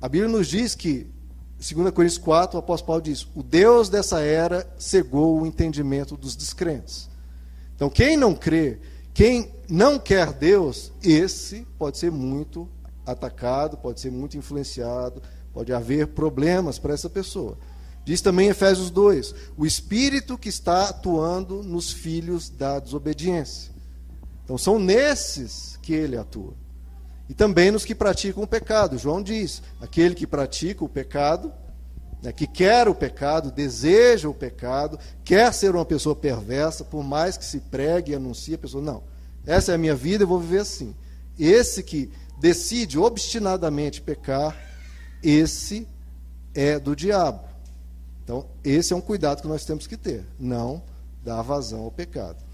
A Bíblia nos diz que, 2 Coríntios 4, o apóstolo Paulo diz: o Deus dessa era cegou o entendimento dos descrentes. Então, quem não crê, quem não quer Deus, esse pode ser muito atacado, pode ser muito influenciado, pode haver problemas para essa pessoa. Diz também Efésios 2: o espírito que está atuando nos filhos da desobediência. Então, são nesses que ele atua. E também nos que praticam o pecado. João diz: aquele que pratica o pecado, né, que quer o pecado, deseja o pecado, quer ser uma pessoa perversa, por mais que se pregue e anuncie, a pessoa, não, essa é a minha vida, eu vou viver assim. Esse que decide obstinadamente pecar, esse é do diabo. Então, esse é um cuidado que nós temos que ter, não dar vazão ao pecado.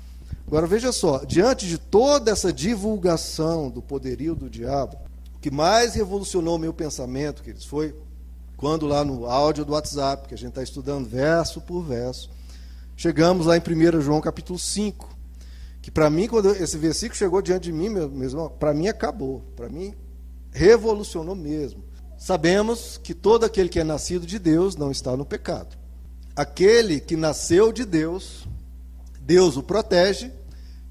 Agora veja só, diante de toda essa divulgação do poderio do diabo, o que mais revolucionou meu pensamento, queridos, foi quando lá no áudio do WhatsApp, que a gente está estudando verso por verso, chegamos lá em 1 João capítulo 5, que para mim, quando esse versículo chegou diante de mim, meu, meu para mim acabou, para mim revolucionou mesmo. Sabemos que todo aquele que é nascido de Deus não está no pecado. Aquele que nasceu de Deus Deus o protege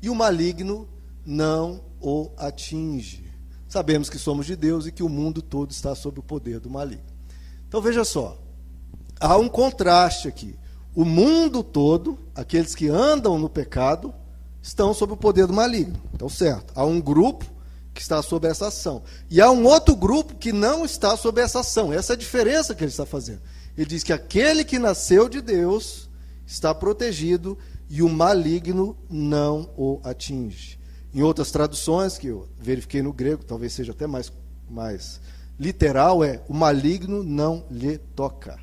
e o maligno não o atinge. Sabemos que somos de Deus e que o mundo todo está sob o poder do maligno. Então veja só, há um contraste aqui. O mundo todo, aqueles que andam no pecado, estão sob o poder do maligno. Então, certo. Há um grupo que está sob essa ação. E há um outro grupo que não está sob essa ação. Essa é a diferença que ele está fazendo. Ele diz que aquele que nasceu de Deus está protegido e o maligno não o atinge. Em outras traduções, que eu verifiquei no grego, talvez seja até mais, mais literal, é o maligno não lhe toca.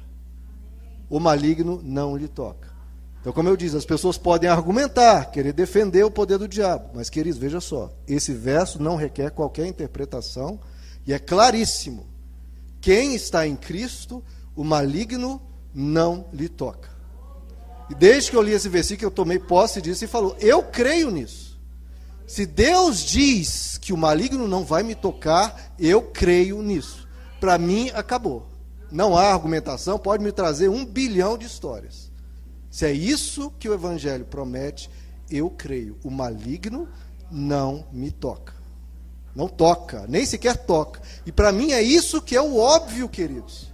O maligno não lhe toca. Então, como eu disse, as pessoas podem argumentar, querer defender o poder do diabo. Mas, queridos, veja só, esse verso não requer qualquer interpretação e é claríssimo. Quem está em Cristo, o maligno não lhe toca. E desde que eu li esse versículo, eu tomei posse disso e falou: Eu creio nisso. Se Deus diz que o maligno não vai me tocar, eu creio nisso. Para mim, acabou. Não há argumentação, pode me trazer um bilhão de histórias. Se é isso que o Evangelho promete, eu creio. O maligno não me toca. Não toca, nem sequer toca. E para mim é isso que é o óbvio, queridos.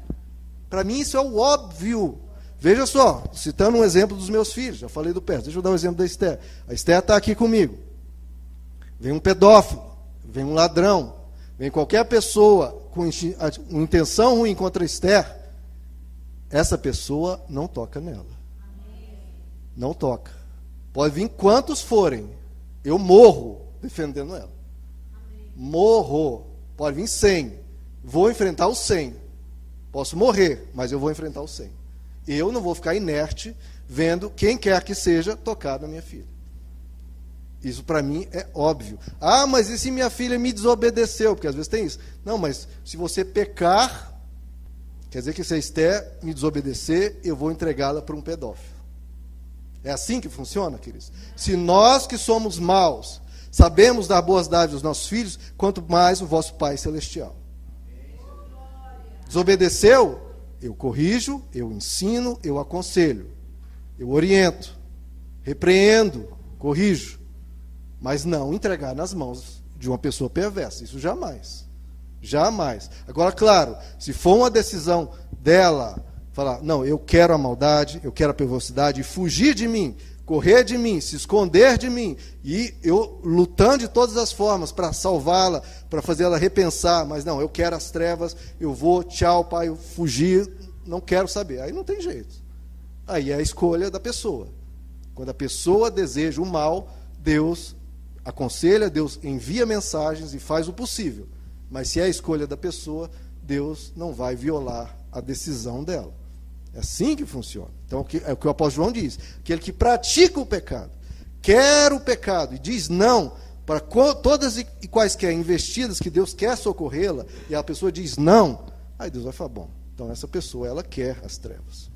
Para mim isso é o óbvio. Veja só, citando um exemplo dos meus filhos, já falei do Pérez, deixa eu dar o um exemplo da Esther. A Esther está aqui comigo. Vem um pedófilo, vem um ladrão, vem qualquer pessoa com intenção ruim contra a Esther, essa pessoa não toca nela. Não toca. Pode vir quantos forem, eu morro defendendo ela. Morro. Pode vir cem. Vou enfrentar os cem. Posso morrer, mas eu vou enfrentar os cem. Eu não vou ficar inerte vendo quem quer que seja tocar na minha filha. Isso para mim é óbvio. Ah, mas e se minha filha me desobedeceu? Porque às vezes tem isso. Não, mas se você pecar, quer dizer que se a Esther me desobedecer, eu vou entregá-la para um pedófilo. É assim que funciona, queridos? Se nós que somos maus sabemos dar boas dádivas aos nossos filhos, quanto mais o vosso Pai Celestial. Desobedeceu? Eu corrijo, eu ensino, eu aconselho, eu oriento, repreendo, corrijo, mas não entregar nas mãos de uma pessoa perversa. Isso jamais. Jamais. Agora, claro, se for uma decisão dela falar, não, eu quero a maldade, eu quero a perversidade, fugir de mim, correr de mim, se esconder de mim, e eu lutando de todas as formas para salvá-la, para fazer ela repensar, mas não, eu quero as trevas, eu vou, tchau, pai, eu fugir, não quero saber. Aí não tem jeito. Aí é a escolha da pessoa. Quando a pessoa deseja o mal, Deus aconselha, Deus envia mensagens e faz o possível. Mas se é a escolha da pessoa, Deus não vai violar a decisão dela. É assim que funciona. Então, é o que o apóstolo João diz: aquele que pratica o pecado, quer o pecado e diz não para todas e quaisquer investidas que Deus quer socorrê-la, e a pessoa diz não, aí Deus vai falar: bom, então essa pessoa ela quer as trevas.